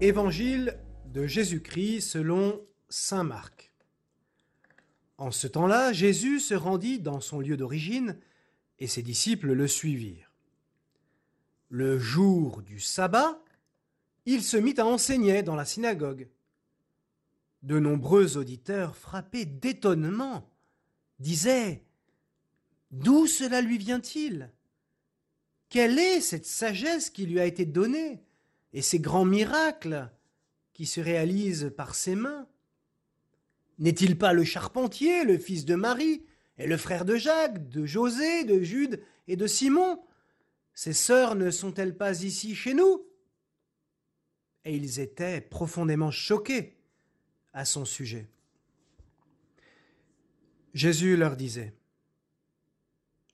Évangile de Jésus-Christ selon Saint Marc. En ce temps-là, Jésus se rendit dans son lieu d'origine et ses disciples le suivirent. Le jour du sabbat, il se mit à enseigner dans la synagogue. De nombreux auditeurs, frappés d'étonnement, disaient D'où cela lui vient-il? Quelle est cette sagesse qui lui a été donnée? Et ces grands miracles qui se réalisent par ses mains. N'est-il pas le charpentier, le fils de Marie, et le frère de Jacques, de José, de Jude et de Simon? Ses sœurs ne sont-elles pas ici chez nous? Et ils étaient profondément choqués à son sujet. Jésus leur disait,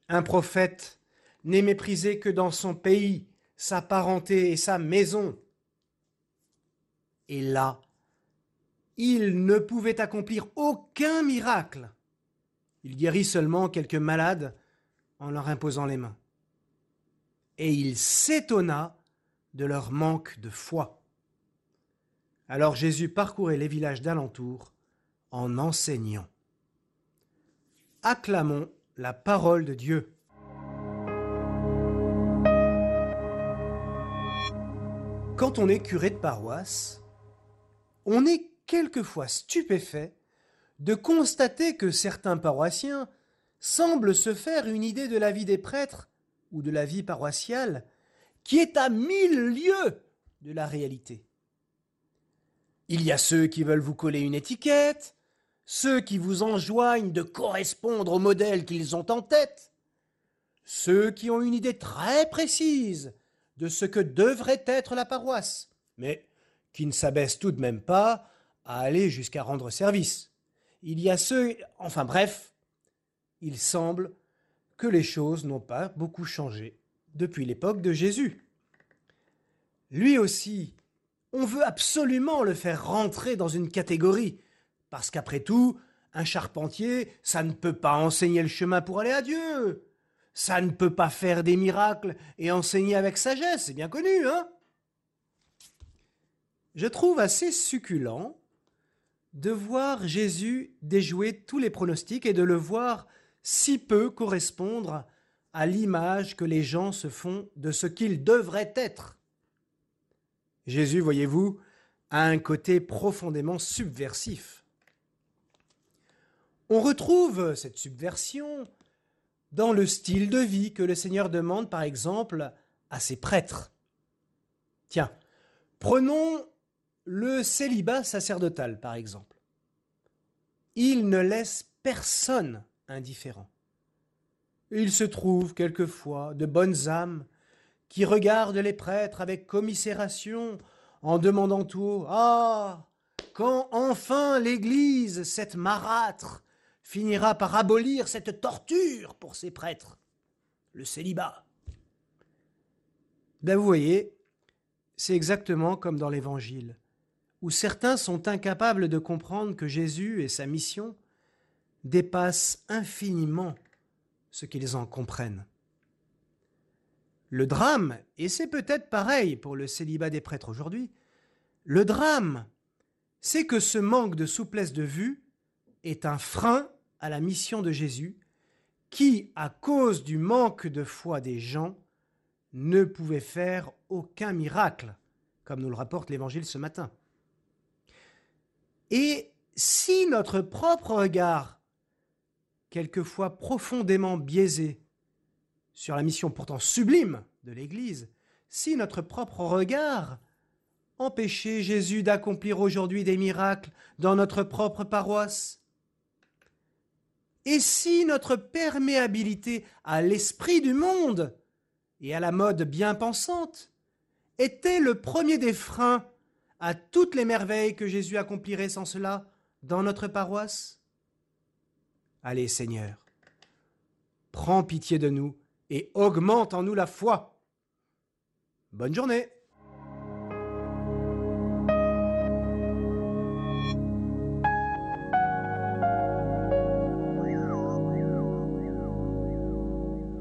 Un prophète n'est méprisé que dans son pays, sa parenté et sa maison. Et là, il ne pouvait accomplir aucun miracle. Il guérit seulement quelques malades en leur imposant les mains. Et il s'étonna de leur manque de foi. Alors Jésus parcourait les villages d'alentour en enseignant. Acclamons la parole de Dieu. Quand on est curé de paroisse, on est quelquefois stupéfait de constater que certains paroissiens semblent se faire une idée de la vie des prêtres ou de la vie paroissiale qui est à mille lieues de la réalité. Il y a ceux qui veulent vous coller une étiquette, ceux qui vous enjoignent de correspondre au modèle qu'ils ont en tête, ceux qui ont une idée très précise de ce que devrait être la paroisse, mais qui ne s'abaissent tout de même pas à aller jusqu'à rendre service. Il y a ceux, enfin bref, il semble que les choses n'ont pas beaucoup changé depuis l'époque de Jésus. Lui aussi, on veut absolument le faire rentrer dans une catégorie, parce qu'après tout, un charpentier, ça ne peut pas enseigner le chemin pour aller à Dieu. Ça ne peut pas faire des miracles et enseigner avec sagesse, c'est bien connu, hein Je trouve assez succulent de voir Jésus déjouer tous les pronostics et de le voir si peu correspondre à l'image que les gens se font de ce qu'il devrait être. Jésus, voyez-vous, a un côté profondément subversif. On retrouve cette subversion dans le style de vie que le Seigneur demande par exemple à ses prêtres. Tiens, prenons le célibat sacerdotal par exemple. Il ne laisse personne indifférent. Il se trouve quelquefois de bonnes âmes qui regardent les prêtres avec commisération en demandant tout haut Ah Quand enfin l'Église, cette marâtre, finira par abolir cette torture pour ces prêtres, le célibat. Ben vous voyez, c'est exactement comme dans l'Évangile, où certains sont incapables de comprendre que Jésus et sa mission dépassent infiniment ce qu'ils en comprennent. Le drame, et c'est peut-être pareil pour le célibat des prêtres aujourd'hui, le drame, c'est que ce manque de souplesse de vue est un frein à la mission de Jésus, qui, à cause du manque de foi des gens, ne pouvait faire aucun miracle, comme nous le rapporte l'Évangile ce matin. Et si notre propre regard, quelquefois profondément biaisé, sur la mission pourtant sublime de l'Église, si notre propre regard empêchait Jésus d'accomplir aujourd'hui des miracles dans notre propre paroisse, et si notre perméabilité à l'esprit du monde et à la mode bien pensante était le premier des freins à toutes les merveilles que Jésus accomplirait sans cela dans notre paroisse? Allez Seigneur, prends pitié de nous et augmente en nous la foi. Bonne journée